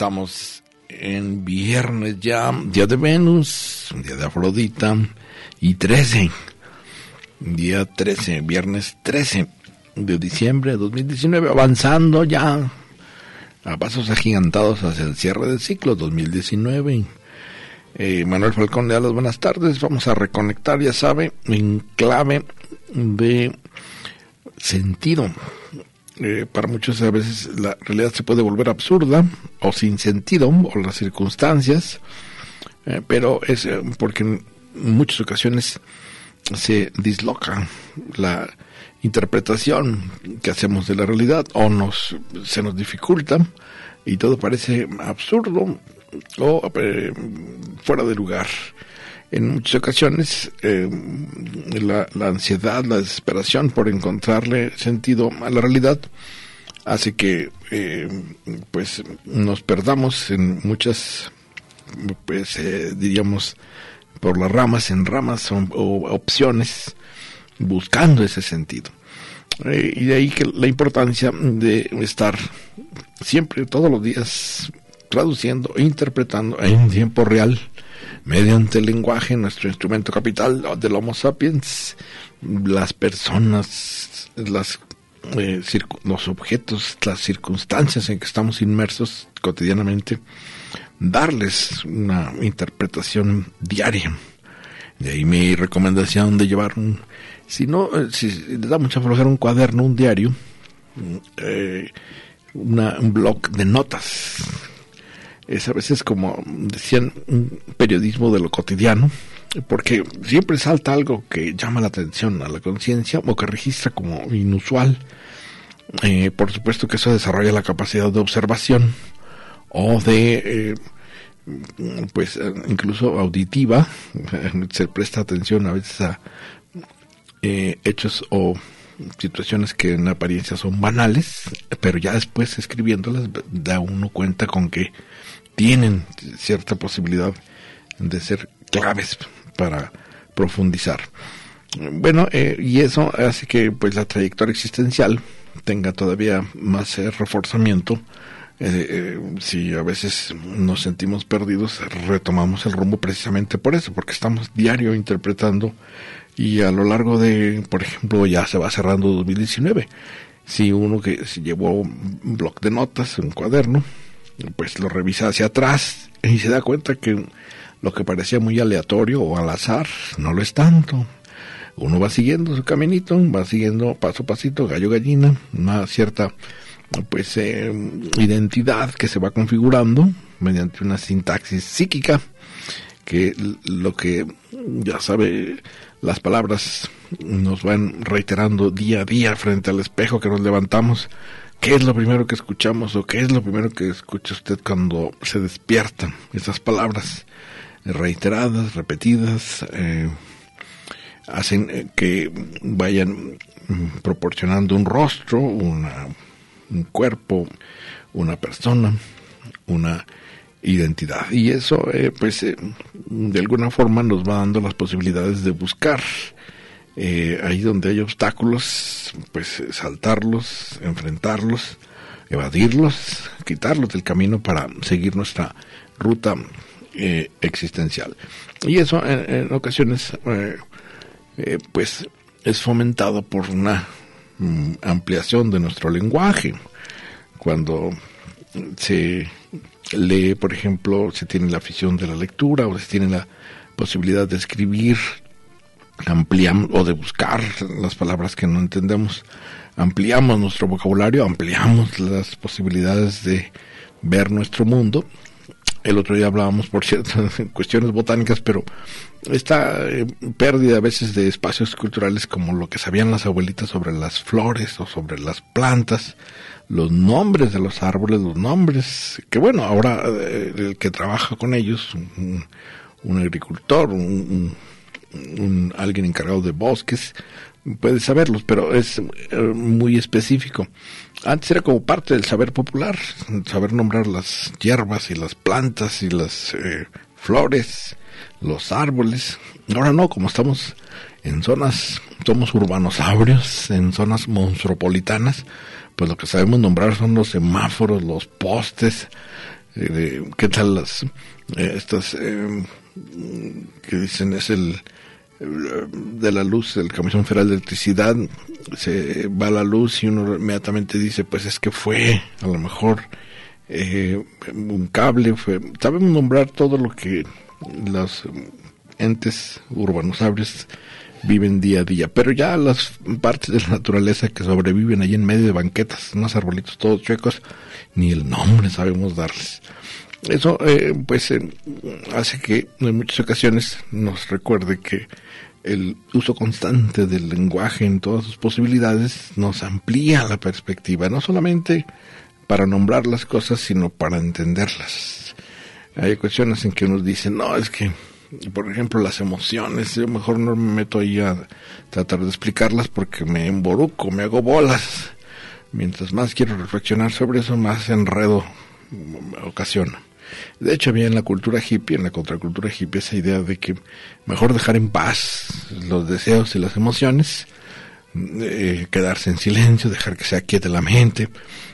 Estamos en viernes ya, día de Venus, día de Afrodita y 13, día 13, viernes 13 de diciembre de 2019, avanzando ya a pasos agigantados hacia el cierre del ciclo 2019. Eh, Manuel Falcón de las buenas tardes. Vamos a reconectar, ya sabe, en clave de sentido. Eh, para muchos a veces la realidad se puede volver absurda o sin sentido o las circunstancias, eh, pero es porque en muchas ocasiones se disloca la interpretación que hacemos de la realidad o nos se nos dificulta y todo parece absurdo o eh, fuera de lugar. En muchas ocasiones eh, la, la, ansiedad, la desesperación por encontrarle sentido a la realidad hace que eh, pues nos perdamos en muchas pues diríamos por las ramas en ramas o, o opciones buscando ese sentido. Eh, y de ahí que la importancia de estar siempre, todos los días, traduciendo e interpretando en tiempo real, mediante el lenguaje, nuestro instrumento capital del Homo sapiens, las personas, eh, los objetos, las circunstancias en que estamos inmersos cotidianamente, darles una interpretación diaria. De ahí mi recomendación de llevar un, si no, si le da mucha flojera un cuaderno, un diario, eh, una, un blog de notas. Es a veces como decían, un periodismo de lo cotidiano, porque siempre salta algo que llama la atención a la conciencia o que registra como inusual. Eh, por supuesto que eso desarrolla la capacidad de observación o de eh, pues incluso auditiva se presta atención a veces a eh, hechos o situaciones que en apariencia son banales, pero ya después escribiéndolas da uno cuenta con que tienen cierta posibilidad de ser claves para profundizar. Bueno, eh, y eso hace que pues la trayectoria existencial tenga todavía más eh, reforzamiento. Eh, si a veces nos sentimos perdidos, retomamos el rumbo precisamente por eso, porque estamos diario interpretando y a lo largo de, por ejemplo, ya se va cerrando 2019. Si uno que se llevó un bloc de notas, un cuaderno, pues lo revisa hacia atrás y se da cuenta que lo que parecía muy aleatorio o al azar no lo es tanto. Uno va siguiendo su caminito, va siguiendo paso a pasito, gallo gallina, una cierta pues eh, identidad que se va configurando mediante una sintaxis psíquica que lo que ya sabe las palabras nos van reiterando día a día frente al espejo que nos levantamos. ¿Qué es lo primero que escuchamos o qué es lo primero que escucha usted cuando se despierta? Esas palabras reiteradas, repetidas, eh, hacen eh, que vayan proporcionando un rostro, una, un cuerpo, una persona, una identidad. Y eso, eh, pues, eh, de alguna forma nos va dando las posibilidades de buscar. Eh, ahí donde hay obstáculos, pues saltarlos, enfrentarlos, evadirlos, quitarlos del camino para seguir nuestra ruta existencial. Y eso en, ocasiones, pues, es fomentado por una mm, ampliación de nuestro lenguaje. Cuando se lee, por ejemplo, se tiene la afición de la lectura o se tiene la posibilidad de escribir, ampliamos o de buscar las palabras que no entendemos, ampliamos nuestro vocabulario, ampliamos las posibilidades de ver nuestro mundo. El otro día hablábamos, por cierto, de cuestiones botánicas, pero esta eh, pérdida a veces de espacios culturales como lo que sabían las abuelitas sobre las flores o sobre las plantas, los nombres de los árboles, los nombres, que bueno, ahora eh, el que trabaja con ellos, un, agricultor, un, alguien encargado de bosques, puede saberlos, pero es eh, muy específico. Antes era como parte del saber popular, saber nombrar las hierbas y las plantas y las flores los árboles. Ahora no, como estamos en zonas, somos urbanosaurios, en zonas monstruopolitanas, pues lo que sabemos nombrar son los semáforos, los postes, eh, qué tal las, eh, estas, eh, que dicen es el, de la luz, el Comisión Federal de Electricidad, se va la luz y uno inmediatamente dice, pues es que fue a lo mejor un cable, fue, sabemos nombrar todo lo que los entes urbanosaurios viven día a día, pero ya las partes de la naturaleza que sobreviven ahí en medio de banquetas, unos arbolitos todos chuecos, ni el nombre sabemos darles. Eso eh, pues eh, hace que en muchas ocasiones nos recuerde que el uso constante del lenguaje en todas sus posibilidades nos amplía la perspectiva, no solamente para nombrar las cosas, sino para entenderlas. Hay cuestiones en que nos dicen, no, es que, por ejemplo, las emociones, yo mejor no me meto ahí a tratar de explicarlas porque me emboruco, me hago bolas. Mientras más quiero reflexionar sobre eso, más enredo ocasiona. De hecho, había en la cultura hippie, en la contracultura hippie, esa idea de que mejor dejar en paz los deseos y las emociones, eh, quedarse en silencio, dejar que se aquiete la mente,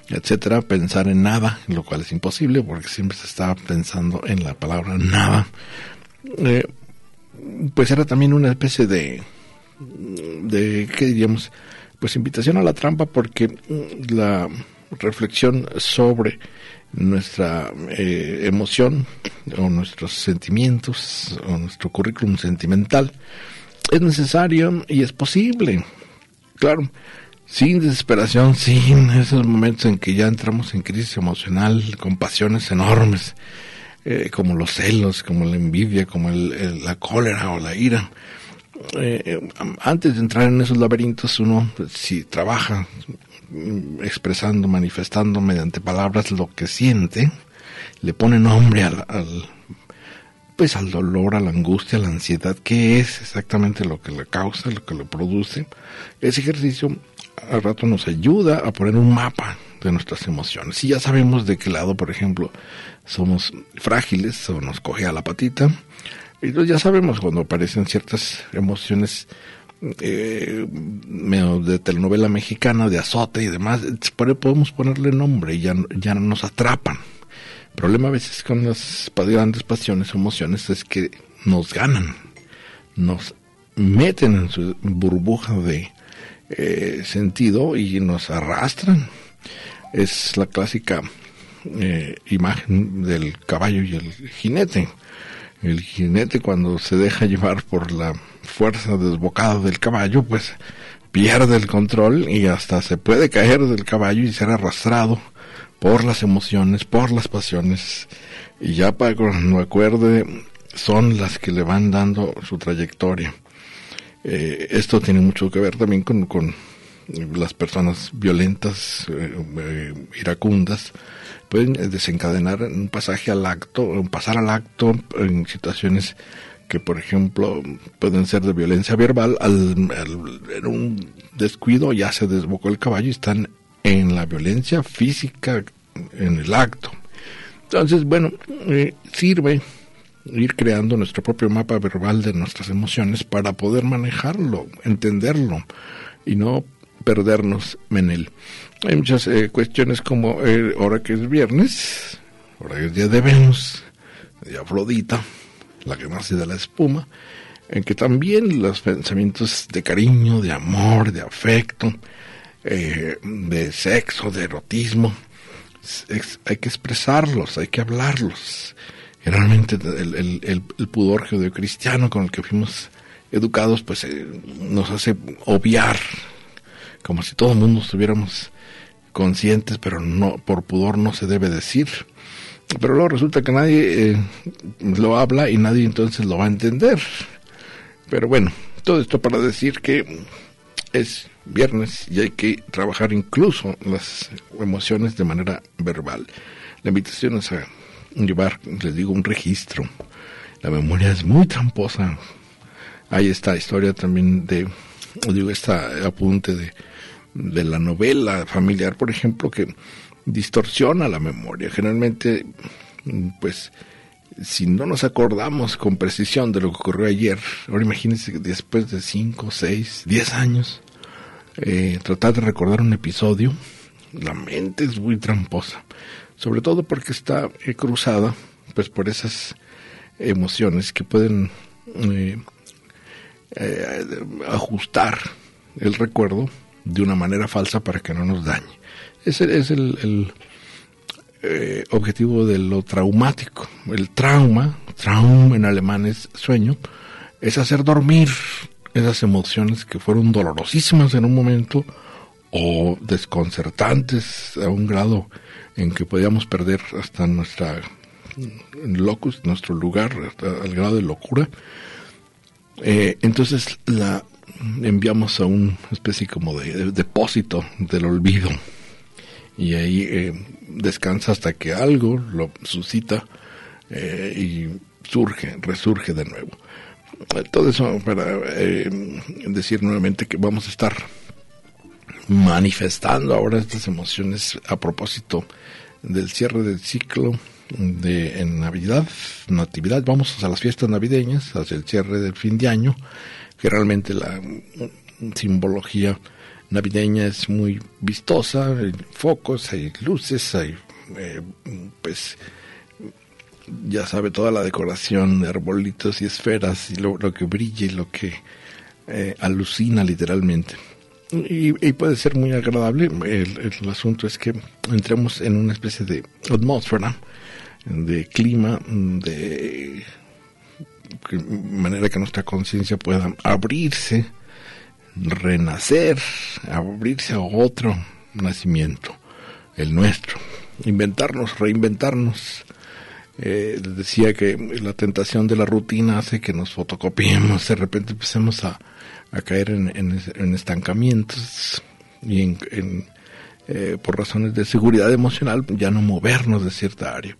etcétera, pensar en nada, lo cual es imposible porque siempre se estaba pensando en la palabra nada. Eh, pues era también una especie de, de, ¿qué diríamos? Pues invitación a la trampa porque la reflexión sobre nuestra eh, emoción o nuestros sentimientos o nuestro currículum sentimental es necesario y es posible. Claro, sin desesperación, sin esos momentos en que ya entramos en crisis emocional, con pasiones enormes, eh, como los celos, como la envidia, como la cólera o la ira. Eh, antes de entrar en esos laberintos, uno, si trabaja expresando, manifestando mediante palabras lo que siente, le pone nombre al, al pues al dolor, a la angustia, a la ansiedad, qué es exactamente lo que le causa, lo que le produce. Ese ejercicio al rato nos ayuda a poner un mapa de nuestras emociones. Si ya sabemos de qué lado, por ejemplo, somos frágiles o nos coge a la patita, entonces ya sabemos cuando aparecen ciertas emociones eh, de telenovela mexicana, de azote y demás, podemos ponerle nombre y ya, ya nos atrapan. El problema a veces con las grandes pasiones o emociones es que nos ganan, nos meten en su burbuja de eh, sentido y nos arrastran. Es la clásica eh, imagen del caballo y el jinete. El jinete cuando se deja llevar por la fuerza desbocada del caballo, pues pierde el control y hasta se puede caer del caballo y ser arrastrado por las emociones, por las pasiones. Y ya para cuando acuerde, son las que le van dando su trayectoria. Eh, esto tiene mucho que ver también con, con las personas violentas, eh, eh, iracundas, pueden desencadenar un pasaje al acto, pasar al acto en situaciones que, por ejemplo, pueden ser de violencia verbal, al, en un descuido ya se desbocó el caballo y están en la violencia física en el acto. Entonces, bueno, sirve ir creando nuestro propio mapa verbal de nuestras emociones para poder manejarlo, entenderlo y no perdernos en él. Hay muchas eh, cuestiones como eh, ahora que es viernes, ahora que es día de Venus, de Afrodita, la que nace de la espuma, en que también los pensamientos de cariño, de amor, de afecto, eh, de sexo, de erotismo, hay que expresarlos, hay que hablarlos realmente el, el, pudor judeocristiano con el que fuimos educados, pues eh, nos hace obviar, como si todo el mundo estuviéramos conscientes, pero no por pudor no se debe decir. Pero luego resulta que nadie eh, lo habla y nadie entonces lo va a entender. Pero bueno, todo esto para decir que es viernes y hay que trabajar incluso las emociones de manera verbal. La invitación es a llevar, les digo, un registro. La memoria es muy tramposa. Hay esta historia también de, digo, esta apunte de, de la novela familiar, por ejemplo, que distorsiona la memoria. Generalmente, pues, si no nos acordamos con precisión de lo que ocurrió ayer, ahora imagínense que después de 5, 6, 10 años, eh, tratar de recordar un episodio, la mente es muy tramposa, sobre todo porque está eh, cruzada pues por esas emociones que pueden eh, ajustar el recuerdo de una manera falsa para que no nos dañe. Ese es el, objetivo de lo traumático. El trauma, traum en alemán es sueño, es hacer dormir esas emociones que fueron dolorosísimas en un momento o desconcertantes a un grado en que podíamos perder hasta nuestra locus, nuestro lugar, hasta al grado de locura. Eh, entonces la enviamos a una especie como de, depósito del olvido. Y ahí eh, descansa hasta que algo lo suscita eh, y surge, resurge de nuevo. Todo eso para eh, decir nuevamente que vamos a estar manifestando ahora estas emociones a propósito del cierre del ciclo de en Navidad, Natividad, vamos a las fiestas navideñas, hacia el cierre del fin de año, que realmente la simbología navideña es muy vistosa, hay focos, hay luces, hay eh, pues ya sabe, toda la decoración de arbolitos y esferas y lo, que brilla y lo que eh, alucina literalmente. Y, puede ser muy agradable. El, el, asunto es que entremos en una especie de atmósfera, de clima, de manera que nuestra conciencia pueda abrirse, renacer, abrirse a otro nacimiento, el nuestro, inventarnos, reinventarnos, eh, decía que la tentación de la rutina hace que nos fotocopiemos, de repente empecemos a, caer en, estancamientos y en, eh, por razones de seguridad emocional ya no movernos de cierta área.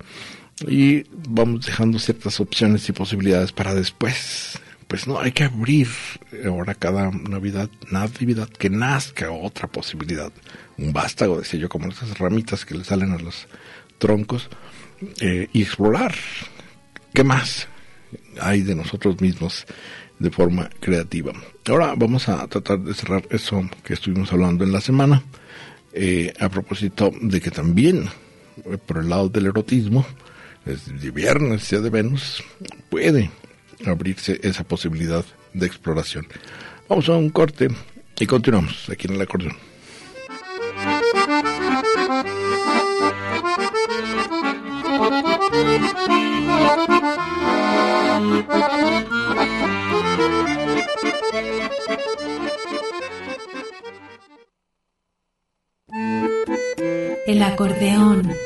Y vamos dejando ciertas opciones y posibilidades para después. Pues no, hay que abrir ahora cada Navidad, Natividad, que nazca otra posibilidad. Un vástago, decía yo, como esas ramitas que le salen a los troncos eh, y explorar qué más hay de nosotros mismos de forma creativa. Ahora vamos a tratar de cerrar eso que estuvimos hablando en la semana, eh, a propósito de que también, eh, por el lado del erotismo, es de viernes, día de Venus, puede abrirse esa posibilidad de exploración. Vamos a un corte y continuamos aquí en el acordeón. El acordeón.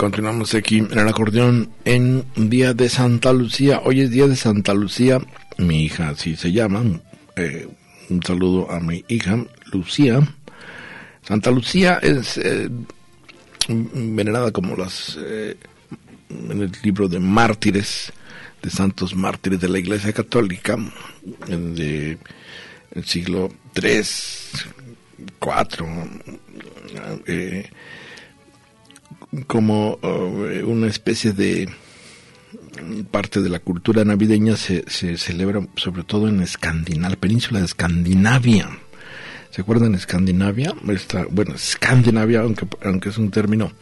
Continuamos aquí en el acordeón en Día de Santa Lucía. Hoy es Día de Santa Lucía, mi hija así se llama. Eh, un saludo a mi hija Lucía. Santa Lucía es eh, venerada como las en el libro de mártires, de santos mártires de la Iglesia Católica, de el siglo III, IV, eh, como eh, una especie de parte de la cultura navideña se, se celebra sobre todo en Escandinavia, la península de Escandinavia. ¿Se acuerdan Escandinavia? Está, bueno, Escandinavia, aunque, aunque es un término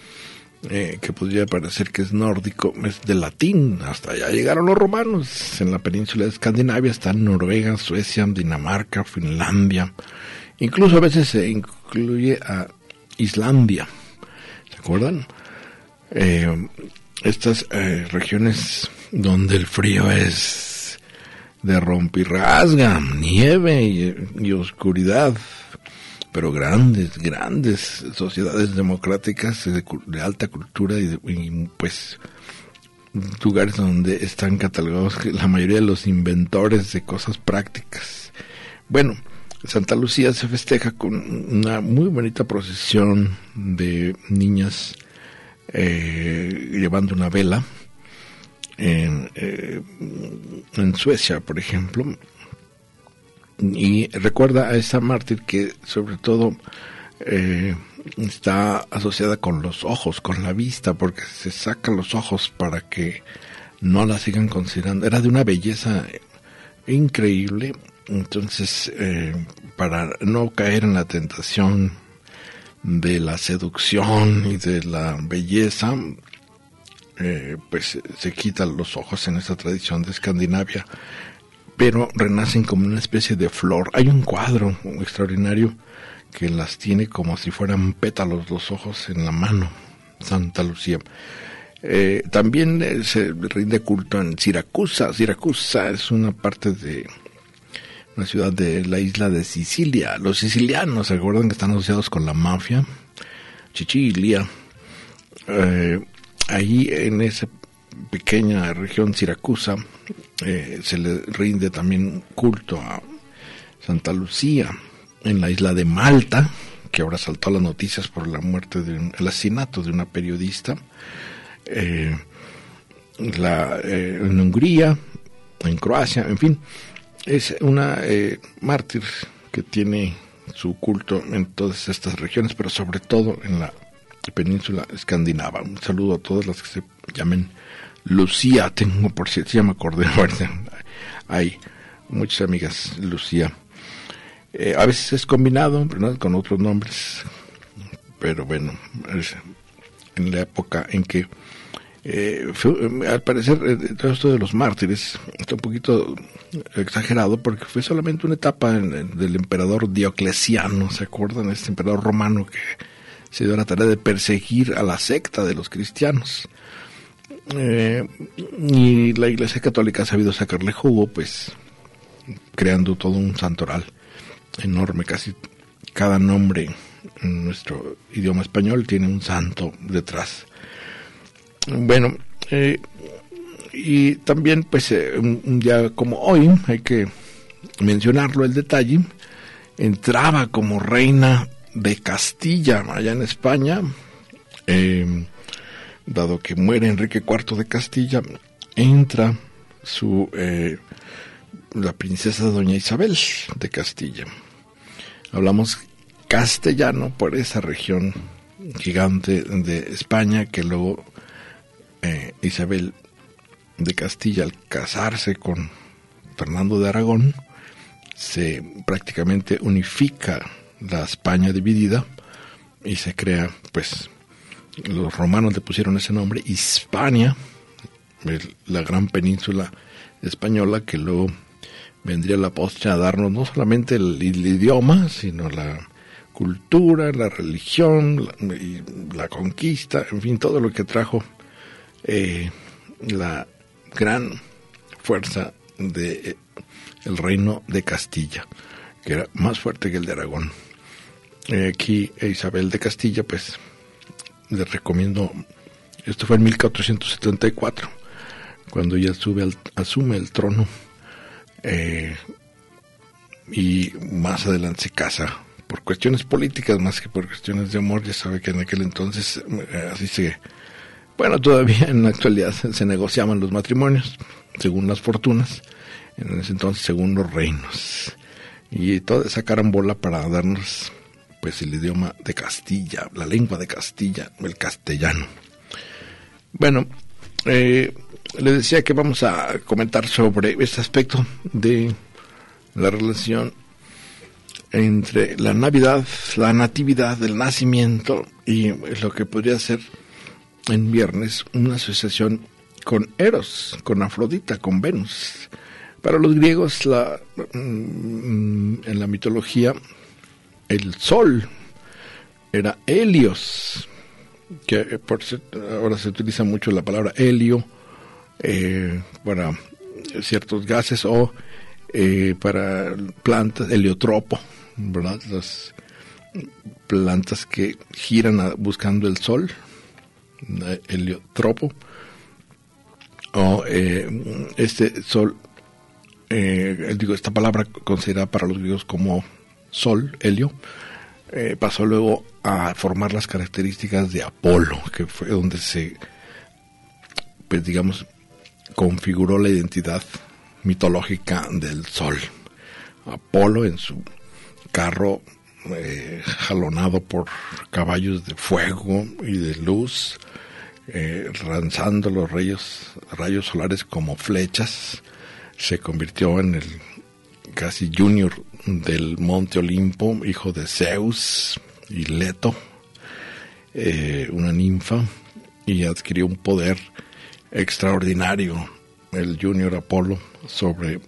eh, que podría parecer que es nórdico, es de latín. Hasta allá llegaron los romanos. En la península de Escandinavia están Noruega, Suecia, Dinamarca, Finlandia. Incluso a veces se incluye a Islandia. ¿Se acuerdan? Eh, estas eh, regiones donde el frío es de rompirrasga, nieve y, oscuridad, pero grandes, grandes sociedades democráticas de, alta cultura y, pues lugares donde están catalogados la mayoría de los inventores de cosas prácticas. Bueno, Santa Lucía se festeja con una muy bonita procesión de niñas eh, llevando una vela. En, eh, en Suecia, por ejemplo, y recuerda a esa mártir que sobre todo eh, está asociada con los ojos, con la vista, porque se sacan los ojos para que no la sigan considerando. Era de una belleza increíble, entonces para no caer en la tentación de la seducción y de la belleza, eh, pues se quitan los ojos en esta tradición de Escandinavia, pero renacen como una especie de flor. Hay un cuadro extraordinario que las tiene como si fueran pétalos los ojos en la mano, Santa Lucía. Eh, también eh, se rinde culto en Siracusa. Siracusa es una parte de una ciudad de la isla de Sicilia. Los sicilianos, ¿se acuerdan que están asociados con la mafia? Sicilia. Eh, ahí en esa pequeña región Siracusa eh, se le rinde también culto a Santa Lucía. En la isla de Malta, que ahora saltó a las noticias por la muerte de un, el asesinato de una periodista. Eh, la, en Hungría, en Croacia, en fin, es una eh, mártir que tiene su culto en todas estas regiones, pero sobre todo en la península escandinava. Un saludo a todas las que se llamen Lucía. Tengo, por cierto, ya me acordé, hay muchas amigas Lucía. Eh, a veces es combinado con otros nombres, pero bueno, en la época en que eh, al parecer, eh, todo esto de los mártires está un poquito exagerado porque fue solamente una etapa del emperador Diocleciano, ¿se acuerdan? Este emperador romano que se dio la tarea de perseguir a la secta de los cristianos. Eh, y la Iglesia Católica ha sabido sacarle jugo, pues creando todo un santoral enorme, casi cada nombre en nuestro idioma español tiene un santo detrás. Bueno, eh, y también pues eh, un día como hoy, hay que mencionarlo el detalle, entraba como reina de Castilla allá en España, em, dado que muere Enrique IV de Castilla, entra su eh, la princesa doña Isabel de Castilla. Hablamos castellano por esa región gigante de España que luego eh, Isabel de Castilla al casarse con Fernando de Aragón se prácticamente unifica la España dividida y se crea pues los romanos le pusieron ese nombre Hispania la gran península española que luego vendría la postre a darnos no solamente el, idioma sino la cultura la religión la conquista en fin todo lo que trajo eh, la gran fuerza de eh, el reino de Castilla, que era más fuerte que el de Aragón. Eh, aquí Isabel de Castilla, pues les recomiendo, esto fue en 1474, cuando ella sube asume el trono y más adelante se casa por cuestiones políticas más que por cuestiones de amor, ya sabe que en aquel entonces así se bueno, todavía en la actualidad se, negociaban los matrimonios según las fortunas, en ese entonces según los reinos. y toda esa carambola para darnos pues el idioma de Castilla, la lengua de Castilla, el castellano. Bueno, eh, le decía que vamos a comentar sobre este aspecto de la relación entre la Navidad, la Natividad del nacimiento y lo que podría ser en viernes una asociación con Eros, con Afrodita, con Venus. Para los griegos, la, mm, en la mitología, el sol era Helios, que por, ahora se utiliza mucho la palabra helio eh, para ciertos gases o eh, para plantas, heliotropo. Las plantas que giran buscando el sol, heliotropo, o eh, este sol, eh, digo, esta palabra considerada para los griegos como sol, helio, eh, pasó luego a formar las características de Apolo, que fue donde se, pues digamos, configuró la identidad mitológica del sol. Apolo en su carro eh, jalonado por caballos de fuego y de luz, eh, lanzando los rayos, rayos solares como flechas, se convirtió en el casi junior del monte Olimpo, hijo de Zeus y Leto, eh, una ninfa, y adquirió un poder extraordinario, el junior Apolo, sobre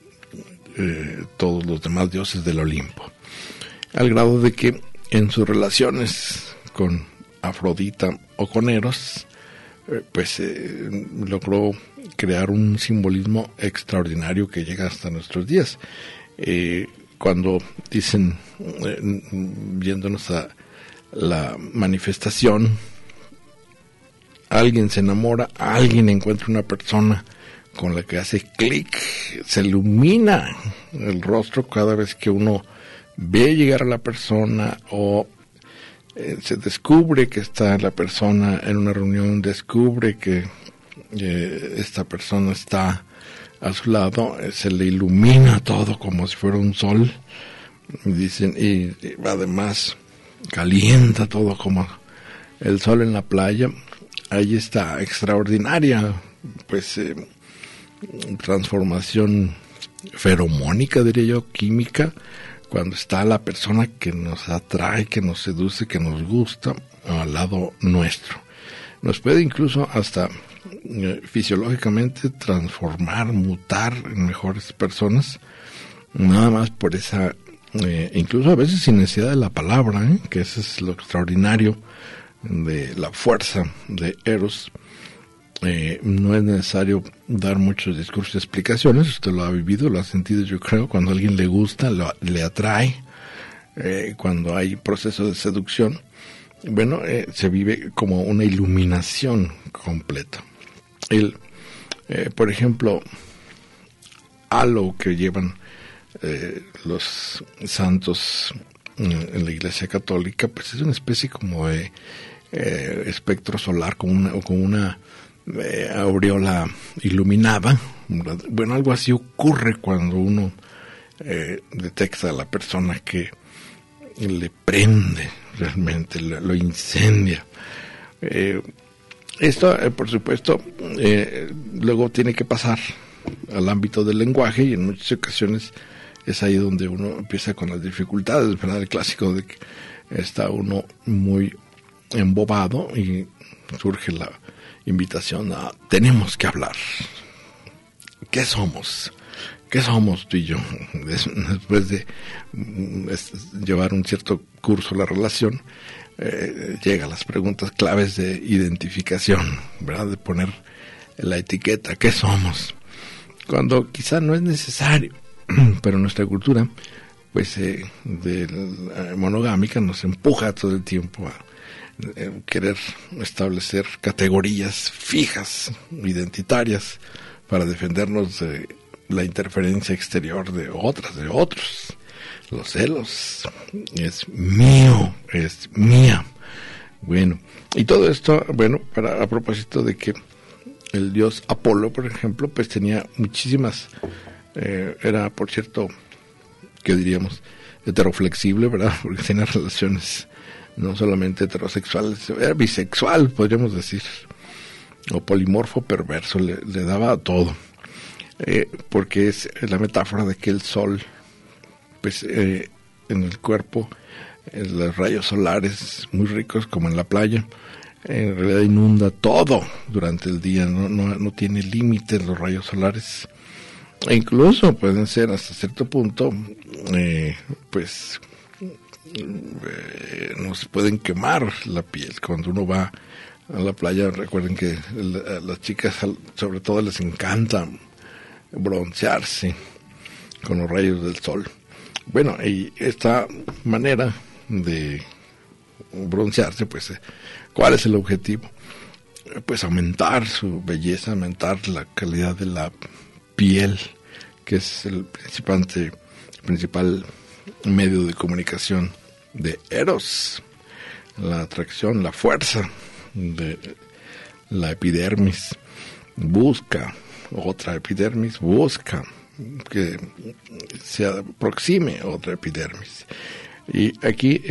eh, todos los demás dioses del Olimpo, al grado de que en sus relaciones con Afrodita o con Eros, eh, pues logró crear un simbolismo extraordinario que llega hasta nuestros días. Cuando dicen, eh, viéndonos a la manifestación, alguien se enamora, alguien encuentra una persona con la que hace clic, se ilumina el rostro cada vez que uno ve llegar a la persona o eh, se descubre que está la persona en una reunión, descubre que eh, esta persona está a su lado, eh, se le ilumina todo como si fuera un sol, dicen, y, además calienta todo como el sol en la playa. Ahí está extraordinaria, pues, eh, transformación feromónica, diría yo, química, cuando está la persona que nos atrae, que nos seduce, que nos gusta al lado nuestro. Nos puede incluso hasta eh, fisiológicamente transformar, mutar en mejores personas, nada más por esa, eh, incluso a veces sin necesidad de la palabra, ¿eh? que eso es lo extraordinario de la fuerza de Eros. No es necesario dar muchos discursos y explicaciones, usted lo ha vivido, lo ha sentido yo creo, cuando a alguien le gusta, le atrae, cuando hay proceso de seducción, bueno, se vive como una iluminación completa. El, eh, por ejemplo, halo que llevan eh, los santos en la Iglesia Católica, pues es una especie como de eh, espectro solar con una, o con una aureola iluminada. Bueno, algo así ocurre cuando uno detecta a la persona que le prende realmente, lo, incendia. Esto, eh, por supuesto, eh, luego tiene que pasar al ámbito del lenguaje y en muchas ocasiones es ahí donde uno empieza con las dificultades, ¿verdad? El clásico de que está uno muy embobado y surge la invitación a tenemos que hablar. ¿Qué somos? ¿Qué somos tú y yo? Después de mm, llevar un cierto curso la relación, eh, las preguntas claves de identificación, ¿verdad? De poner la etiqueta, ¿qué somos? Cuando quizá no es necesario, pero nuestra cultura, pues, eh, de monogámica nos empuja todo el tiempo a eh, querer establecer categorías fijas, identitarias, para defendernos de la interferencia exterior de otras, de otros los celos. Es mío, es mía. Bueno, y todo esto, bueno, para a propósito de que el dios Apolo, por ejemplo, pues tenía muchísimas, eh, era por cierto que diríamos, heteroflexible, ¿verdad? Porque tiene relaciones no solamente heterosexuales, era bisexual, podríamos decir, o polimorfo perverso, le, daba a todo, eh, porque es la metáfora de que el sol, pues eh, en el cuerpo, en los rayos solares muy ricos como en la playa, en realidad inunda todo durante el día, no, no, no tiene límites los rayos solares. E incluso pueden ser hasta cierto punto, eh, pues, eh, nos pueden quemar la piel cuando uno va a la playa. Recuerden que a las chicas, sobre todo, les encanta broncearse con los rayos del sol. Bueno, y esta manera de broncearse, pues, eh, ¿cuál es el objetivo? Pues aumentar su belleza, aumentar la calidad de la piel, que es el principal, principal medio de comunicación de Eros, la atracción, la fuerza de la epidermis. Busca otra epidermis, busca que se aproxime otra epidermis. Y aquí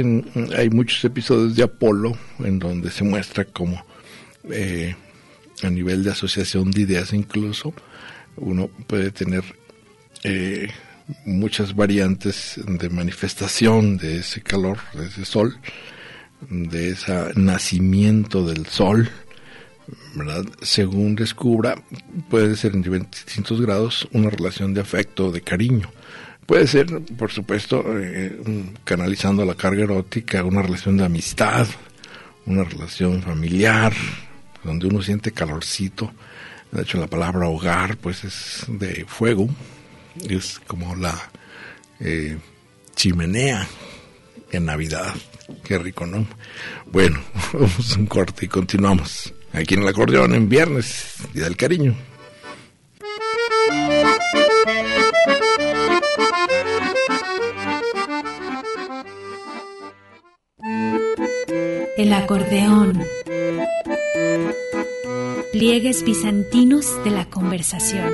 hay muchos episodios de Apolo en donde se muestra cómo eh, a nivel de asociación de ideas incluso uno puede tener eh, muchas variantes de manifestación de ese calor, de ese sol, de ese nacimiento del sol, ¿verdad? Según descubra, puede ser en distintos grados una relación de afecto, de cariño. Puede ser, por supuesto, eh, canalizando la carga erótica, una relación de amistad, una relación familiar, donde uno siente calorcito. De hecho, la palabra hogar, pues es de fuego, es como la eh, chimenea en Navidad. Qué rico, ¿no? Bueno, vamos a un corte y continuamos. Aquí en el acordeón en viernes, Día del Cariño. El acordeón. Pliegues bizantinos de la conversación.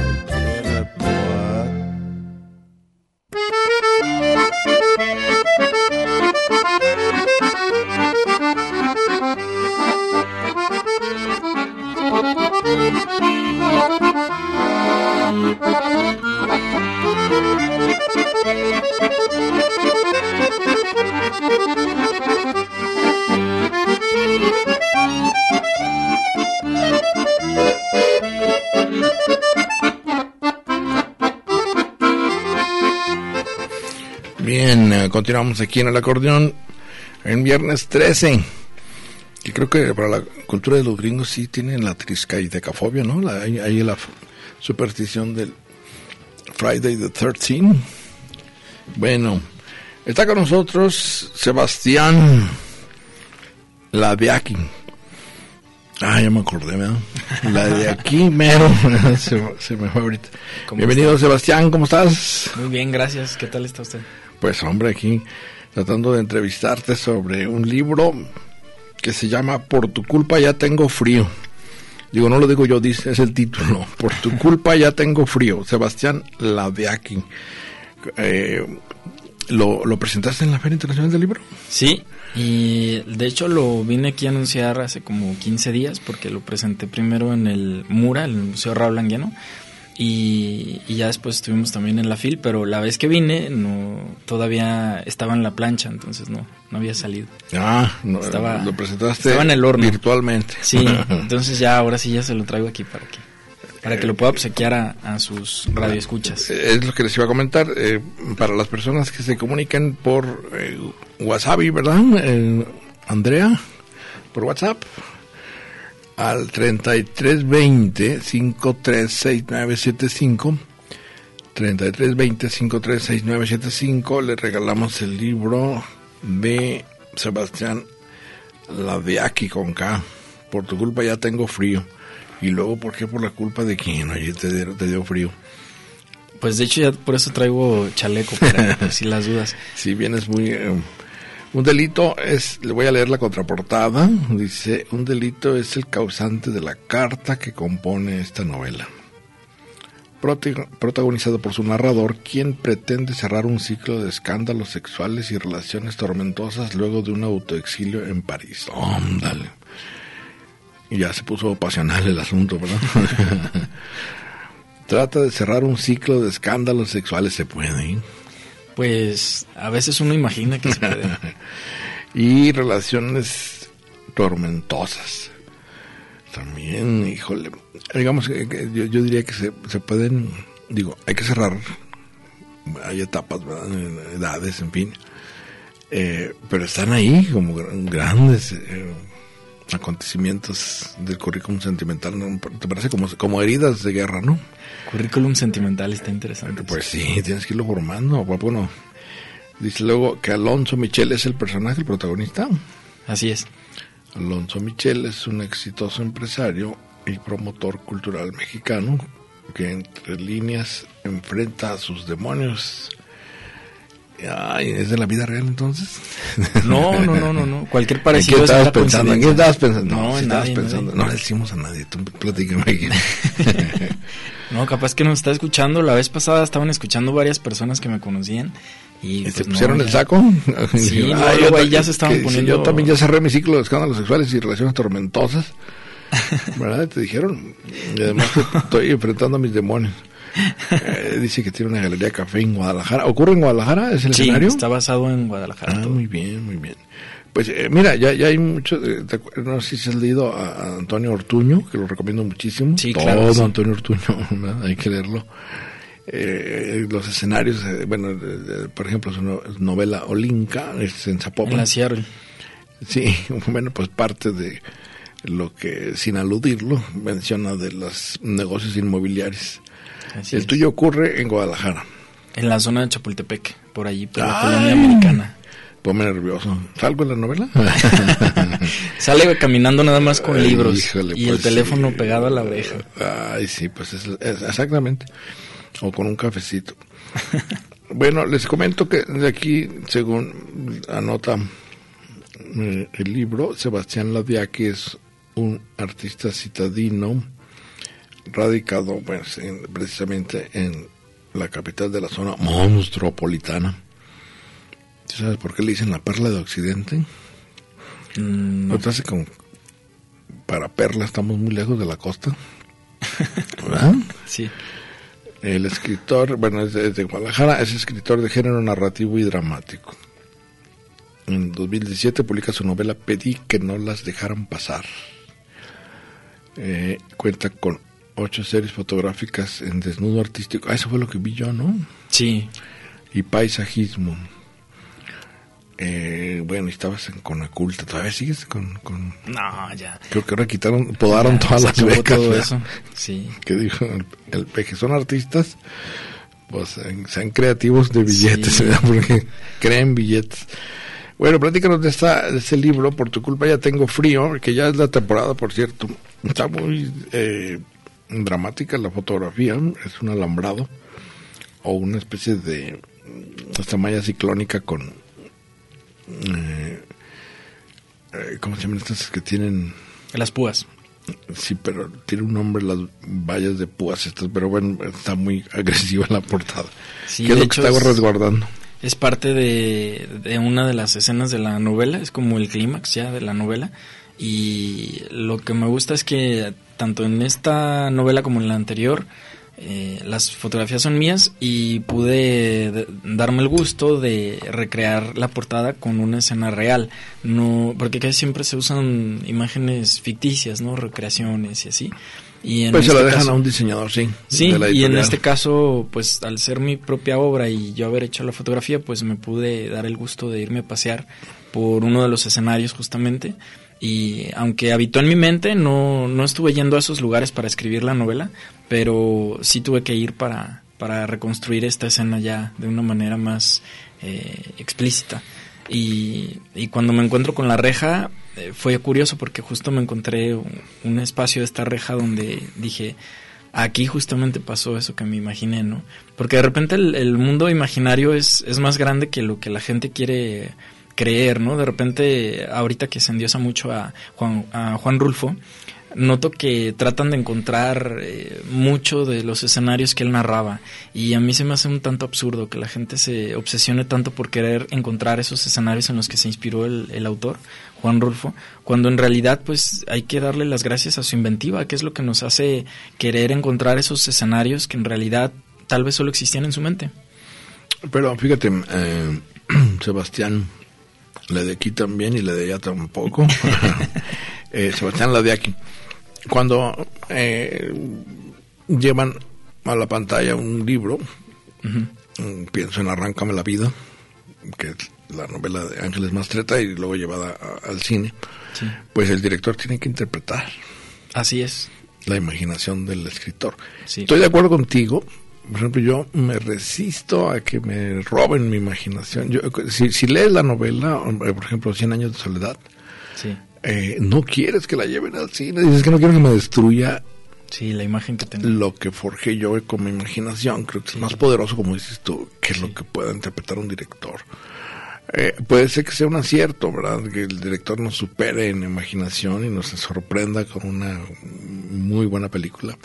Continuamos aquí en el acordeón en viernes 13. Y creo que para la cultura de los gringos sí tienen la triscaidecafobia, ¿no? La, hay, hay la superstición del Friday the 13. Bueno, está con nosotros Sebastián la de aquí. Ah, ya me acordé, ¿verdad? La de aquí, mero. se, me fue ahorita. Bienvenido, Sebastián, ¿cómo estás? Muy bien, gracias. ¿Qué tal está usted? Pues, hombre, aquí tratando de entrevistarte sobre un libro que se llama Por tu culpa ya tengo frío. Digo, no lo digo yo, dice, es el título. Por tu culpa ya tengo frío. Sebastián Ladeaki. Eh, ¿lo, ¿Lo presentaste en la Feria Internacional del Libro? Sí, y de hecho lo vine aquí a anunciar hace como 15 días porque lo presenté primero en el Mura, el Museo Raúl Anguiano, y, ya después estuvimos también en la FIL, pero la vez que vine no todavía estaba en la plancha, entonces no, no había salido. Ah, no, estaba, lo presentaste estaba en el horno. virtualmente. Sí, entonces ya ahora sí ya se lo traigo aquí para que para que lo pueda obsequiar a, sus radioescuchas. Es lo que les iba a comentar. Eh, para las personas que se comunican por eh, WhatsApp, ¿verdad? Eh, Andrea, por WhatsApp, al 3320-536975. 3320-536975. Le regalamos el libro de Sebastián Ladeaki con K. por tu culpa ya tengo frío. Y luego, ¿por qué? Por la culpa de quién, oye, te, dio- te dio frío. Pues de hecho ya por eso traigo chaleco, para si las dudas. Si vienes muy... eh, un delito es, le voy a leer la contraportada, dice, un delito es el causante de la carta que compone esta novela. Prota- protagonizado por su narrador, quien pretende cerrar un ciclo de escándalos sexuales y relaciones tormentosas luego de un autoexilio en París. Óndale. Y ya se puso pasional el asunto, ¿verdad? Trata de cerrar un ciclo de escándalos sexuales, se puede, ¿eh? Pues a veces uno imagina que se y relaciones tormentosas. También, híjole, digamos que, yo, yo diría que se, se pueden, digo, hay que cerrar, hay etapas, ¿verdad? edades, en fin, Eh, pero están ahí como gran- grandes eh, acontecimientos del currículum sentimental, ¿no? ¿te parece como, como heridas de guerra, no? Currículum sentimental está interesante. Pues sí, tienes que irlo formando. Bueno, dice luego que Alonso Michel es el personaje, el protagonista. Así es. Alonso Michel es un exitoso empresario y promotor cultural mexicano que entre líneas enfrenta a sus demonios. Ay, ¿es de la vida real entonces? No, no, no, no, no. Cualquier ¿En parecido qué es estabas pensando? ¿En qué estabas pensando? No, sí en estabas nadie, pensando. nadie. No le decimos a nadie, tú platícame. aquí. No, capaz que nos está escuchando. La vez pasada estaban escuchando varias personas que me conocían. Y, ¿Y pues, ¿Te no, pusieron el ya. saco? Sí, luego ta- ya se estaban que poniendo- Yo también ya cerré mi ciclo de escándalos sexuales y relaciones tormentosas. ¿Verdad? Te dijeron. Y además estoy enfrentando a mis demonios. Eh, dice que tiene una galería de café en Guadalajara. ¿Ocurre en Guadalajara? ¿Es el Sí, escenario? está basado en Guadalajara. Ah, todo. muy bien, muy bien. Pues eh, mira, ya, ya hay mucho, eh, te no sé si has leído a, a Antonio Ortuño, que lo recomiendo muchísimo. Sí, Todo claro, sí. Antonio Ortuño, hay que leerlo. Eh, los escenarios, eh, bueno, por ejemplo, su no- novela Olinka, es en Zapopan. En la. Sí, bueno, pues parte de lo que, sin aludirlo, menciona de los negocios inmobiliarios. Así El es. tuyo ocurre en Guadalajara. En la zona de Chapultepec, por allí, por la colonia americana. Ponme nervioso. ¿Salgo en la novela? Sale caminando nada más con libros híjole, y pues el teléfono sí. pegado a la oreja. Ay, sí, pues es, es- exactamente. O con un cafecito. bueno, les comento que de aquí, según anota el libro, Sebastián Ladiaki es un artista citadino radicado pues, en- precisamente en la capital de la zona monstruopolitana. ¿Sabes por qué le dicen la perla de Occidente? Mm, ¿No te hace como para Perla estamos muy lejos de la costa? ¿Verdad? sí. El escritor, bueno, es de, es de Guadalajara, es escritor de género narrativo y dramático. En 2017 publica su novela Pedí que no las dejaran pasar. Eh, cuenta con ocho series fotográficas en desnudo artístico. Ah, eso fue lo que vi yo, ¿no? Sí. Y paisajismo. Eh, bueno, estabas en Conaculta. ¿Todavía sigues con, con...? No, ya. Creo que ahora quitaron, podaron Ya, todas las becas. todo ¿verdad? eso. Sí. que dijo el, el peje son artistas pues sean creativos de billetes Sí. ¿verdad? porque creen billetes bueno platícanos de esta de este libro por tu culpa ya tengo frío que ya es la temporada por cierto está muy eh, dramática la fotografía es un alambrado o una especie de esta malla ciclónica con eh, eh, ¿cómo se llaman estas que tienen Las púas. Sí, pero tiene un nombre las vallas de púas estas, pero bueno, está muy agresiva la portada. Sí, ¿Qué es lo que hecho está es- resguardando? Es parte de, de una de las escenas de la novela, es como el clímax ya de la novela. Y lo que me gusta es que tanto en esta novela como en la anterior, eh, las fotografías son mías y pude de- darme el gusto de recrear la portada con una escena real. No, porque casi siempre se usan imágenes ficticias, ¿no? Recreaciones y así. Y en Pues se la este dejan caso- a un diseñador, sí. Sí, y en este caso, pues al ser mi propia obra y yo haber hecho la fotografía, pues me pude dar el gusto de irme a pasear por uno de los escenarios justamente. Y aunque habitó en mi mente, no, no estuve yendo a esos lugares para escribir la novela, pero sí tuve que ir para, para reconstruir esta escena ya de una manera más eh, explícita. Y, y cuando me encuentro con la reja, eh, fue curioso porque justo me encontré un, un espacio de esta reja donde dije, aquí justamente pasó eso que me imaginé, ¿no? Porque de repente el, el mundo imaginario es, es más grande que lo que la gente quiere creer, ¿no? De repente, ahorita que se endiosa mucho a Juan, a Juan Rulfo, noto que tratan de encontrar eh, mucho de los escenarios que él narraba y a mí se me hace un tanto absurdo que la gente se obsesione tanto por querer encontrar esos escenarios en los que se inspiró el, el autor, Juan Rulfo, cuando en realidad pues hay que darle las gracias a su inventiva, que es lo que nos hace querer encontrar esos escenarios que en realidad tal vez solo existían en su mente. Pero fíjate, eh, Sebastián, la de aquí también y la de allá tampoco. eh, Sebastián, la de aquí. Cuando eh, llevan a la pantalla un libro, mm, pienso en Arráncame la vida, que es la novela de Ángeles Mastreta y luego llevada a- al cine, Sí. pues el director tiene que interpretar Así es. la imaginación del escritor. Sí. Estoy de acuerdo contigo. Por ejemplo, yo me resisto a que me roben mi imaginación. Yo, si, si lees la novela, eh, por ejemplo, Cien años de soledad, Sí. eh, no quieres que la lleven al cine. Dices que no quiero que me destruya Sí, la imagen que tengo. lo que forjé yo con mi imaginación. Creo que es más poderoso, como dices tú, que lo que pueda interpretar un director. Eh, puede ser que sea un acierto, ¿verdad? Que el director nos supere en imaginación y nos sorprenda con una muy buena película,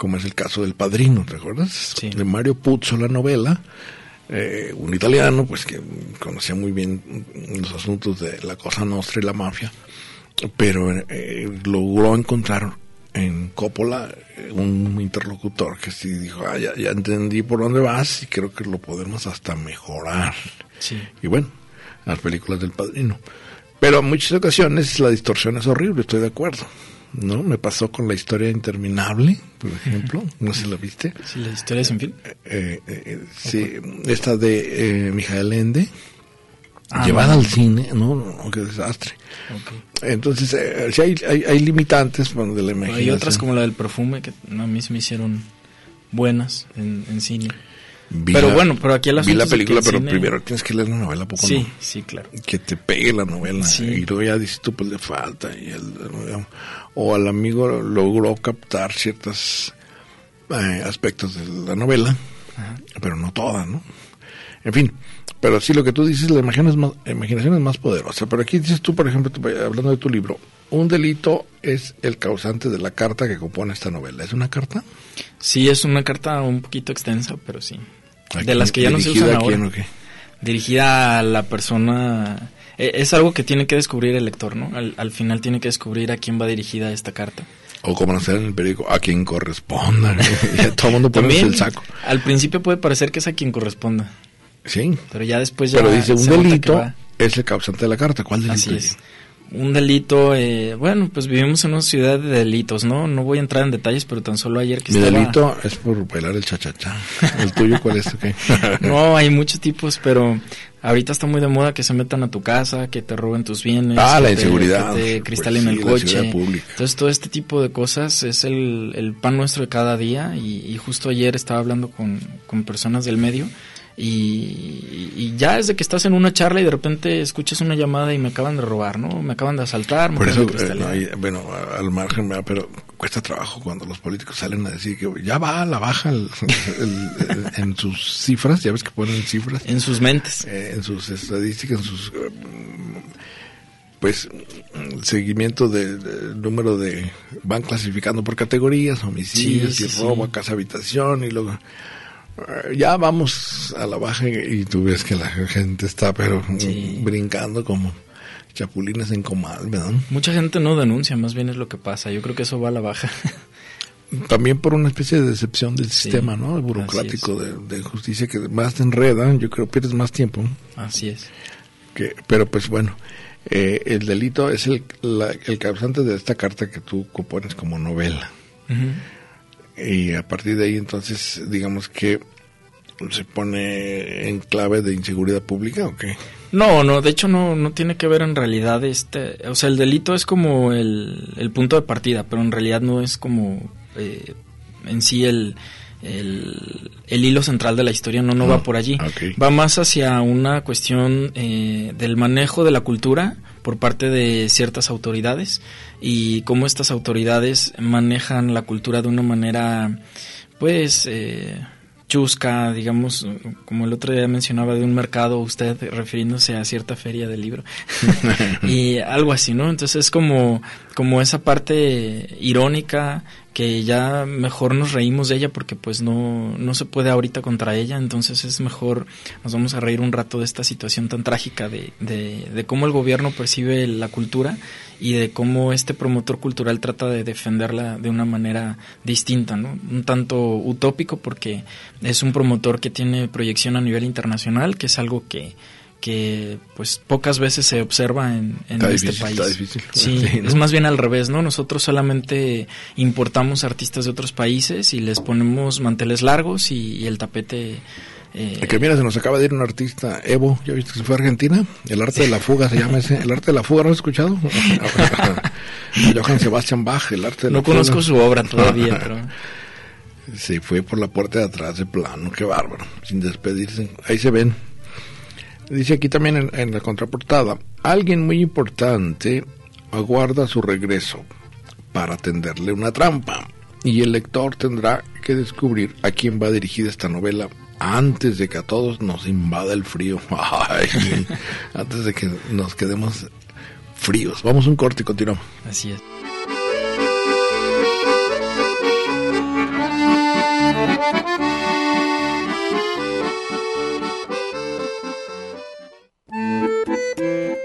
como es el caso del Padrino, ¿te acuerdas? Sí. De Mario Puzo, la novela, eh, un italiano, pues que conocía muy bien los asuntos de la Cosa Nostra y la mafia, pero eh, logró encontrar en Coppola eh, un interlocutor que sí dijo, ah, ya, ya entendí por dónde vas y creo que lo podemos hasta mejorar. Sí. Y bueno, las películas del padrino. Pero en muchas ocasiones la distorsión es horrible, estoy de acuerdo. ¿No? Me pasó con la historia interminable, por ejemplo. No sé si la viste. Sí, la historia sin fin. Eh, eh, sí, esta de eh, Mijael Ende. Ah, llevada no. al cine, no, qué desastre. Entonces, eh, sí hay, hay, hay limitantes bueno, de la imaginación. Hay otras como la del perfume que a mí se me hicieron buenas en, en cine. Vi pero la- bueno, pero aquí el Vi la película, el pero cine- primero tienes que leer la novela, ¿a poco Sí, no? sí, claro. que te pegue la novela Sí. y luego ya dices tú pues le falta y el, o al amigo logró captar ciertos eh, aspectos de la novela pero no toda no en fin pero sí lo que tú dices la imaginación es más, imaginación es más poderosa pero aquí dices tú por ejemplo hablando de tu libro un delito es el causante de la carta que compone esta novela es una carta Sí, es una carta un poquito extensa, pero sí. ¿A De quién- las que ya no se usan quién ahora. qué? Dirigida a la persona... eh, Es algo que tiene que descubrir el lector, ¿no? Al, al final tiene que descubrir a quién va dirigida esta carta. o como nos en el periódico a quien corresponda y todo el mundo pone el saco al principio puede parecer que es a quien corresponda, sí pero ya después ya Pero dice, un delito es el causante de la carta. ¿Cuál delito? Así es. Un delito, eh, bueno, pues vivimos en una ciudad de delitos, ¿no? No voy a entrar en detalles, pero tan solo ayer que Mi estaba... delito es por bailar el cha-cha-cha. ¿El tuyo cuál es? o qué? No, hay muchos tipos, pero ahorita está muy de moda que se metan a tu casa, que te roben tus bienes. Ah, que la te- inseguridad. Que te Pues sí, el coche. Entonces, todo este tipo de cosas es el, el pan nuestro de cada día. Y, y justo ayer estaba hablando con, con personas del medio. Y, y ya es de que estás en una charla y de repente escuchas una llamada y me acaban de robar, ¿no? Me acaban de asaltar, me Por eso, de eh, cristalear. no hay- bueno, al margen, ¿verdad? pero cuesta trabajo cuando los políticos salen a decir que ya va a la baja el- el- el- en sus cifras, ya ves que ponen cifras, En sus mentes. eh, en sus estadísticas, en sus, pues, seguimiento del del número de, van clasificando por categorías, homicidios Sí, y sí. robo a casa habitación y luego... eh, Ya vamos a la baja y, tú ves que la gente está pero Sí. brincando como chapulines en comal, ¿verdad? Mucha gente no denuncia, más bien es lo que pasa. Yo creo que eso va a la baja. También por una especie de decepción del Sí, sistema, ¿no? El burocrático de, de justicia que más te enreda, yo creo pierdes más tiempo. Así es. Que, pero pues bueno, eh, el delito es el, la- el causante de esta carta que tú compones como novela. Ujú. Y a partir de ahí entonces digamos que se pone en clave de inseguridad pública o qué? No, no, de hecho no, no tiene que ver en realidad este, o sea, el delito es como el, el punto de partida, pero en realidad no es como eh, en sí el, el, hilo central de la historia no, no va ah, por allí. Va más hacia una cuestión eh, del manejo de la cultura por parte de ciertas autoridades y cómo estas autoridades manejan la cultura de una manera, pues, eh, chusca, digamos, como el otro día mencionaba de un mercado, usted refiriéndose a cierta feria del libro, y algo así, ¿no? Entonces es como, como esa parte irónica que ya mejor nos reímos de ella porque pues no, no se puede ahorita contra ella, entonces es mejor, nos vamos a reír un rato de esta situación tan trágica de, de, de cómo el gobierno percibe la cultura y de cómo este promotor cultural trata de defenderla de una manera distinta, ¿no? Un tanto utópico porque es un promotor que tiene proyección a nivel internacional, que es algo que que pues pocas veces se observa en, este país. Sí, es más bien al revés, ¿no? Nosotros solamente importamos artistas de otros países y les ponemos manteles largos y, el tapete... Eh, que mira, se nos acaba de ir un artista, Evo, ¿ya viste que se fue a Argentina? El arte de la fuga se llama ese, el arte de la fuga, ¿no has escuchado? Johann Sebastian Bach, el arte de No conozco su obra todavía, pero... Se fue por la puerta de atrás de plano, qué bárbaro, sin despedirse. Ahí se ven, Dice aquí también en, la contraportada, alguien muy importante aguarda su regreso para tenderle una trampa y el lector tendrá que descubrir a quién va dirigida esta novela antes de que a todos nos invada el frío. antes de que nos quedemos fríos. Vamos un corte y continuamos. Así es.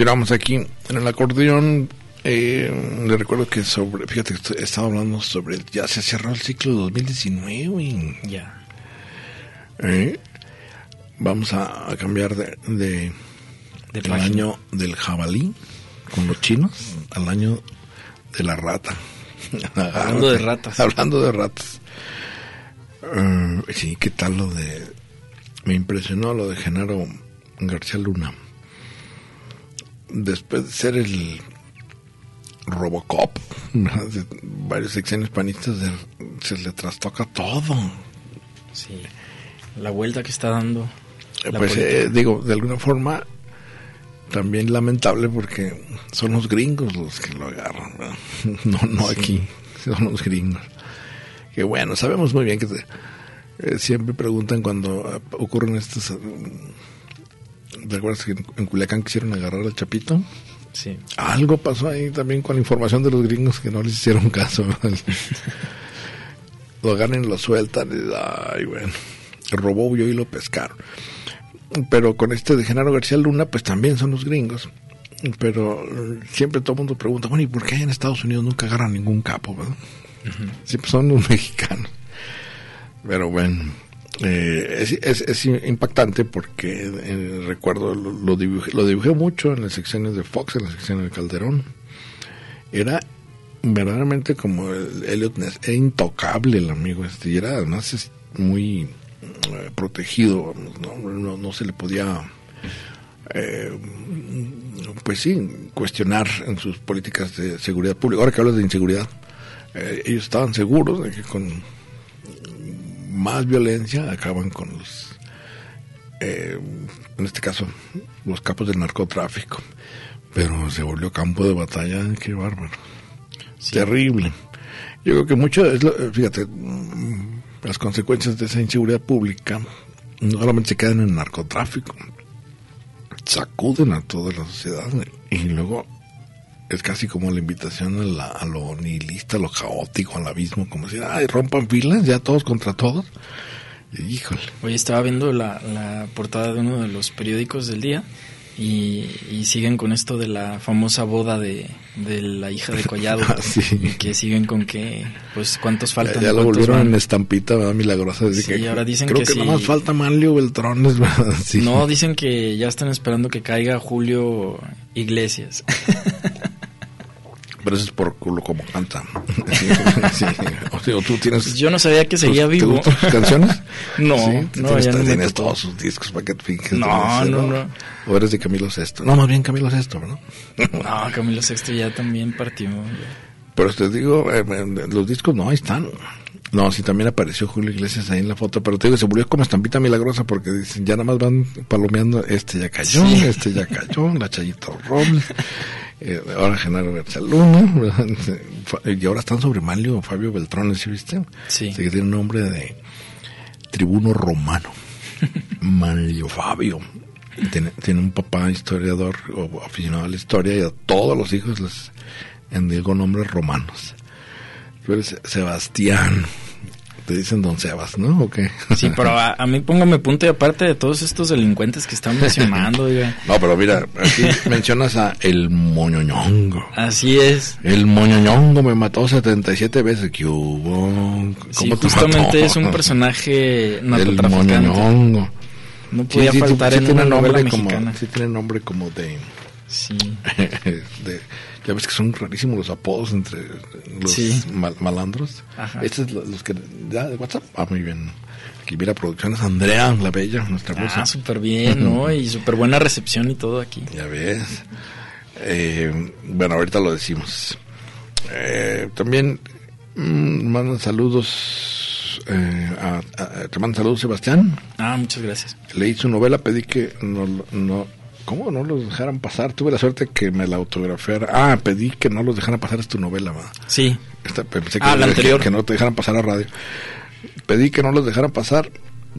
Continuamos aquí en el acordeón. Eh, le recuerdo que sobre, fíjate, estaba hablando sobre, ya se cerró el ciclo 2019. Ya. Eh, vamos a, cambiar de, de, del año del jabalí con los chinos al año de la rata. Hablando de ratas. Hablando de ratas. sí, ¿qué tal lo de... Me impresionó lo de Genaro García Luna. Después de ser el Robocop, de varios secciones panistas, se le trastoca todo. Sí, la vuelta que está dando. Pues eh, digo, de alguna forma también lamentable porque son los gringos los que lo agarran, no, no aquí, son los gringos. Que bueno, sabemos muy bien que eh, siempre preguntan cuando eh, ocurren estos... ¿Te acuerdas que en Culiacán quisieron agarrar al Chapito? Sí. Algo pasó ahí también con la información de los gringos que no les hicieron caso. lo agarran y lo sueltan y, ay, bueno, robó yo y lo pescaron pero con este de Genaro García Luna, pues también son los gringos. Pero siempre todo el mundo pregunta, bueno, ¿y por qué en Estados Unidos nunca agarran ningún capo? Siempre son los mexicanos. Pero bueno, eh, es, es, impactante porque eh, recuerdo, lo, lo, dibujé, lo dibujé mucho en las secciones de Fox, en las secciones de Calderón. Era verdaderamente como el Elliot Ness, era intocable el amigo este, y era además muy eh, protegido, no, no, se le podía, eh, pues sí, cuestionar en sus políticas de seguridad pública. Ahora que hablas de inseguridad, ellos estaban seguros de que con más violencia acaban con los, en este caso, los capos del narcotráfico. Pero se volvió campo de batalla, qué bárbaro. Terrible. Yo creo que mucho es, fíjate, las consecuencias de esa inseguridad pública no solamente se quedan en el narcotráfico, sacuden a toda la sociedad y luego es casi como la invitación a, la- a lo nihilista, a lo caótico, al abismo, como si, ay, rompan filas, ya todos contra todos. Híjole. Hoy estaba viendo la, la portada de uno de los periódicos del día y, y siguen con esto de la famosa boda de, de la hija de Collado. Ah, sí. Que siguen con que, pues, ¿cuántos faltan? ya lo ¿Cuántos volvieron van? en estampita, ¿verdad? Milagrosa. Así Sí, que ahora dicen creo que que, sí. nada más falta Manlio Beltrones, ¿verdad? Sí. No, dicen que ya están esperando que caiga Julio Iglesias. Pero eso es por culo como canta. Sí, sí. O sea, tú tienes... Yo no sabía que seguía tus- vivo. ¿Te sus canciones? No, Sí, no, tienes, ya no tienes todos sus discos para que te finges. No, no, no. O eres de Camilo Sesto. No, más bien Camilo Sesto, ¿no? No, Camilo Sexto ya también partió. Pero te digo, eh, eh, los discos no, ahí están. No, sí, también apareció Julio Iglesias ahí en la foto, pero te digo, se murió como estampita milagrosa porque dicen, ya nada más van palomeando, este ya cayó, Sí. este ya cayó, la Chayito Robles, eh, ahora Genaro García y ahora están sobre Manlio Fabio Beltrán, ¿sí viste? Sí. que tiene un nombre de tribuno romano, Manlio Fabio. Tiene, tiene un papá historiador o aficionado a la historia y a todos los hijos les endilgó nombres romanos. Eres Sebastián. Te dicen Don Sebas, ¿no? ¿O qué? Sí, pero a, a mí póngame punto y aparte de todos estos delincuentes que están mencionando. No, pero mira, aquí mencionas a El Moñoñongo. Así es. El Moñoñongo me mató 77 veces. ¿Qué hubo? Sí, ¿Cómo te justamente mató? es un personaje El. Moñoñongo. No podía sí, faltar sí en una novela nombre como, mexicana. sí tiene nombre como de, Sí. de- ya ves que son rarísimos los apodos entre los Sí. mal- malandros. Ajá. Estos es lo- los que ya de WhatsApp. Ah, muy bien. Aquí mira producciones Andrea, la bella, nuestra musa. Ah, súper bien, ¿no? Y súper buena recepción y todo aquí. Ya ves. Eh, bueno, ahorita lo decimos. Eh, también mm, mandan saludos. eh, a, a- te mandan saludos, Sebastián. Ah, muchas gracias. Leí su novela, pedí que no, no, ¿cómo no los dejaran pasar? Tuve la suerte que me la autografiara. Ah, pedí que no los dejaran pasar, es tu novela, ma. Sí. Esta- pensé que, Ah, la anterior. que no te dejaran pasar a radio. Pedí que no los dejaran pasar.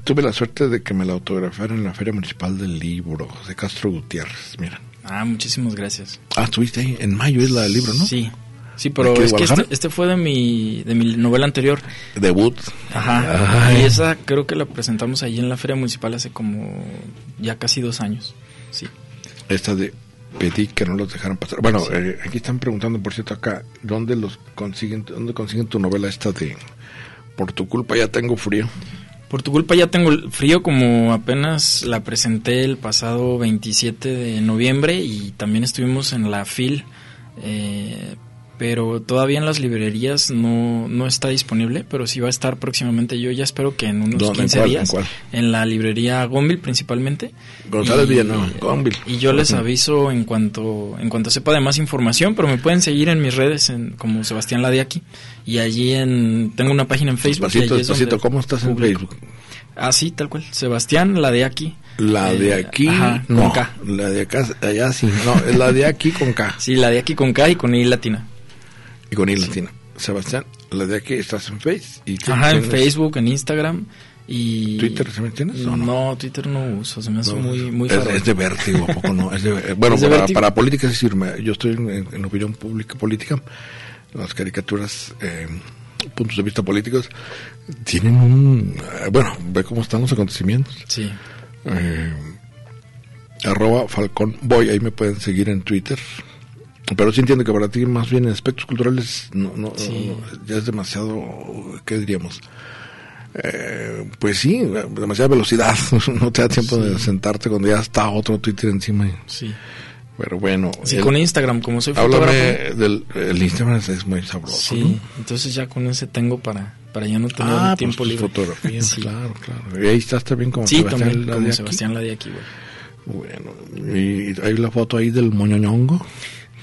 Tuve la suerte de que me la autografiaran en la Feria Municipal del Libro, José Castro Gutiérrez, mira. Ah, muchísimas gracias. Ah, estuviste ahí, en mayo es la del libro, ¿no? Sí. Sí, pero ¿De es que este, este fue de mi, de mi novela anterior. Debut. Ajá. Ay. Y esa creo que la presentamos ahí en la Feria Municipal hace como ya casi dos años. Sí. Esta de pedí que no los dejaran pasar. Bueno, eh, aquí están preguntando, por cierto, acá, ¿dónde los consiguen, dónde consiguen tu novela esta de Por tu culpa ya tengo frío? Por tu culpa ya tengo frío como apenas la presenté el pasado 27 de noviembre y también estuvimos en la FIL, eh, pero todavía en las librerías no, no está disponible, pero sí va a estar próximamente. Yo ya espero que en unos ¿Dónde? ¿En 15 cuál? días, ¿En cuál? en la librería Gonville principalmente. González Y- Villanueva, Gonville. Y yo les aviso en cuanto en cuanto sepa de más información, pero me pueden seguir en mis redes en, como Sebastián Ladiaki y allí en tengo una página en Facebook. Despacito, es despacito, ¿cómo estás en. Facebook? Ah, sí, tal cual. Sebastián Ladiaki. La de Eh, aquí, ajá, no, con K. la de acá, allá sí, no, la de aquí con K Sí, Ladiaki con K y con I latina. Y con I latina. Sebastián, la de aquí estás en Face y Ajá, en? Facebook, en Instagram y... ¿Twitter también tienes no? No, Twitter no uso, se me hace No, muy, muy es, es de vértigo, ¿a poco no? Es de- eh, bueno, ¿Es de para, para política sí sirve. Yo estoy en, en opinión pública, política. Las caricaturas, eh, puntos de vista políticos, tienen un... eh, bueno, ve cómo están los acontecimientos. Sí. Eh, arroba Falcón Boy, ahí me pueden seguir en Twitter. Pero sí entiendo que para ti más bien en aspectos culturales no, no, Sí. no, ya es demasiado, ¿qué diríamos? Eh, pues sí, demasiada velocidad, no te da tiempo de sentarte cuando ya está otro Twitter encima. y- Sí. Pero bueno, Sí, el- con Instagram, como soy fotógrafo. del el Instagram es- muy sabroso. Sí, ¿no? entonces ya con ese tengo para, para ya no tener Ah, tiempo pues, libre. fotografías, Sí. claro, claro. Y ahí estás también como Sí, Sebastián también, como Ladiaki. Sebastián Ladiaki, güey. Bueno, y hay la foto ahí del moñoñongo.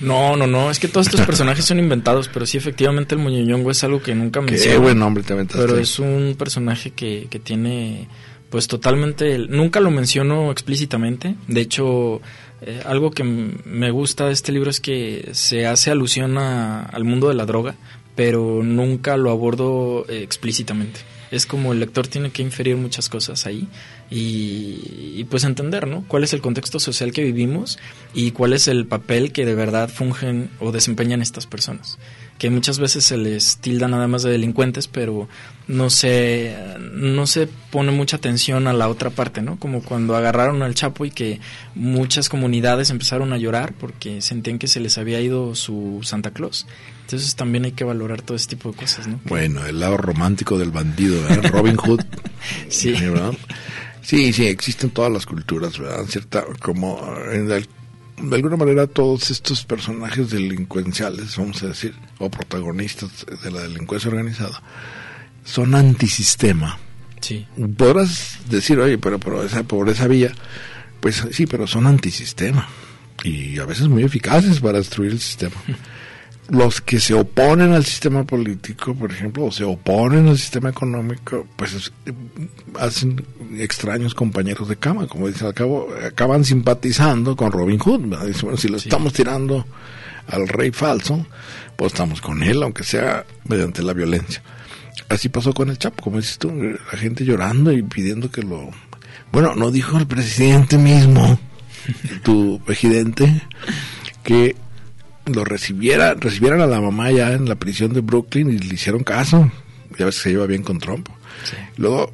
No, no, no, es que todos estos personajes son inventados, pero sí, efectivamente, el Muñoñongo es algo que nunca Qué menciono. buen nombre te aventaste. Pero es un personaje que, que tiene, pues totalmente, nunca lo menciono explícitamente. De hecho, eh, algo que me gusta de este libro es que se hace alusión a- al mundo de la droga, pero nunca lo abordo eh, explícitamente. Es como el lector tiene que inferir muchas cosas ahí y, y, pues entender, ¿no? Cuál es el contexto social que vivimos y cuál es el papel que de verdad fungen o desempeñan estas personas que muchas veces se les tilda nada más de delincuentes, pero no se, no se pone mucha atención a la otra parte, ¿no? Como cuando agarraron al Chapo y que muchas comunidades empezaron a llorar porque sentían que se les había ido su Santa Claus. Entonces también hay que valorar todo ese tipo de cosas, ¿no? Bueno, el lado romántico del bandido. Robin Hood. sí. ¿verdad? Sí, sí, existen todas las culturas, ¿verdad? Cierta, como en el de alguna manera todos estos personajes delincuenciales, vamos a decir, o protagonistas de la delincuencia organizada, son antisistema. Sí. Podrás decir, oye, pero, pero esa, por esa vía, pues sí, pero son antisistema. Y a veces muy eficaces para destruir el sistema. los que se oponen al sistema político, por ejemplo, o se oponen al sistema económico, pues hacen extraños compañeros de cama, como dicen, al cabo, acaban simpatizando con Robin Hood. bueno, si lo estamos tirando al rey falso, pues estamos con él, aunque sea mediante la violencia. Así pasó con el Chapo, como dices tú, la gente llorando y pidiendo que lo... Bueno, no dijo el presidente mismo, tu presidente, que lo recibiera, recibieran a la mamá ya en la prisión de Brooklyn y le hicieron caso. Ya ves que se lleva bien con Trump. Luego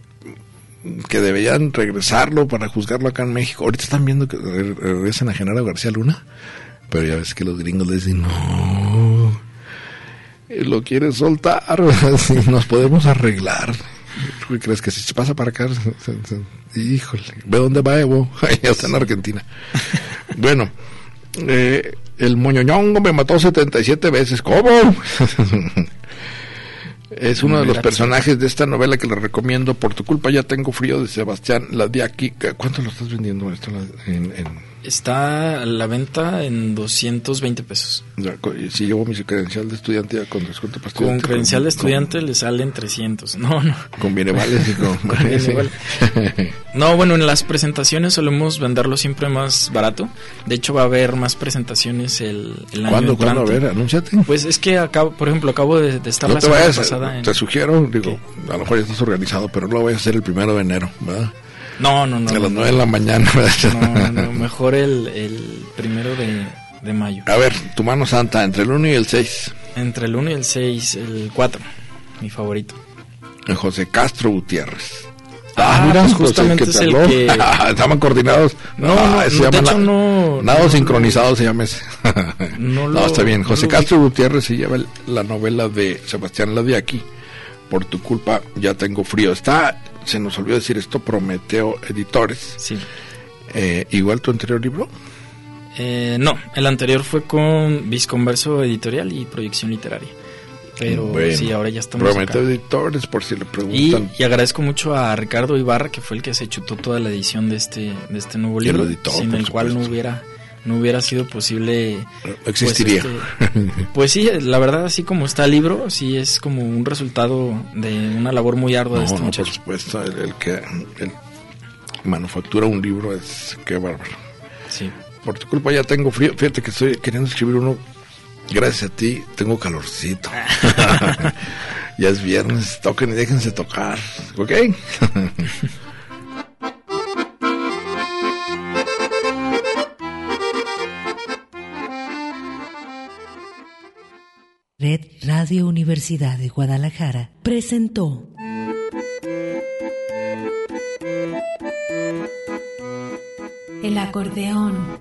que debían regresarlo para juzgarlo acá en México. Ahorita están viendo que regresen a Genaro García Luna, pero ya ves que los gringos le dicen, no, lo quieren soltar, nos podemos arreglar. ¿Qué crees que si se pasa para acá? Híjole, ve dónde va Evo, ya está en Argentina. Bueno, eh, el moñoñongo me mató 77 veces. ¿Cómo? es uno de los personajes de esta novela que le recomiendo. Por tu culpa ya tengo frío de Sebastián aquí ¿Cuánto lo estás vendiendo esto en, Está a la venta en 220 pesos. Si llevo mi credencial de estudiante ya con descuento para Con credencial de estudiante le salen 300. No, no. Con vales y con... no, bueno, en las presentaciones solemos venderlo siempre más barato. De hecho, va a haber más presentaciones el, el año ¿Cuándo, A ver, anúnciate. Pues es que acabo, por ejemplo, acabo de, estar la semana pasada Te sugiero, digo, a lo mejor ya estás organizado, pero no lo voy a hacer el primero de enero, ¿verdad? No, no, no. A las nueve de la mañana. No, no, mejor el, el primero de, de, mayo. A ver, tu mano santa, entre el 1 y el 6. Entre el 1 y el 6, el 4, mi favorito. José Castro Gutiérrez. Ah, ah mira, pues justamente es el que... Estaban coordinados. No, no, ah, de hecho no... Nada sincronizado se llama ese. no, no, está bien. José Castro Gutiérrez se lleva la novela de Sebastián Ladiaki. Por tu culpa ya tengo frío. Está se nos olvidó decir esto, Prometeo Editores. Sí. Eh, ¿Igual tu anterior libro? Eh, no, el anterior fue con Visconverso Editorial y Proyección Literaria. Pero sí, ahora ya estamos Prometeo Editores, por si le preguntan. Y, agradezco mucho a Ricardo Ibarra, que fue el que se chutó toda la edición de este, de este nuevo libro, sin el cual no hubiera no hubiera sido posible. Pues, existiría. Este, pues, sí, la verdad, así como está el libro, sí es como un resultado de una labor muy ardua de este no, Por supuesto, el, que manufactura un libro es que bárbaro. Sí. Por tu culpa ya tengo frío. Fíjate que estoy queriendo escribir uno. Gracias a ti, tengo calorcito. ya es viernes, toquen y déjense tocar. ¿Ok? Red Radio Universidad de Guadalajara presentó El acordeón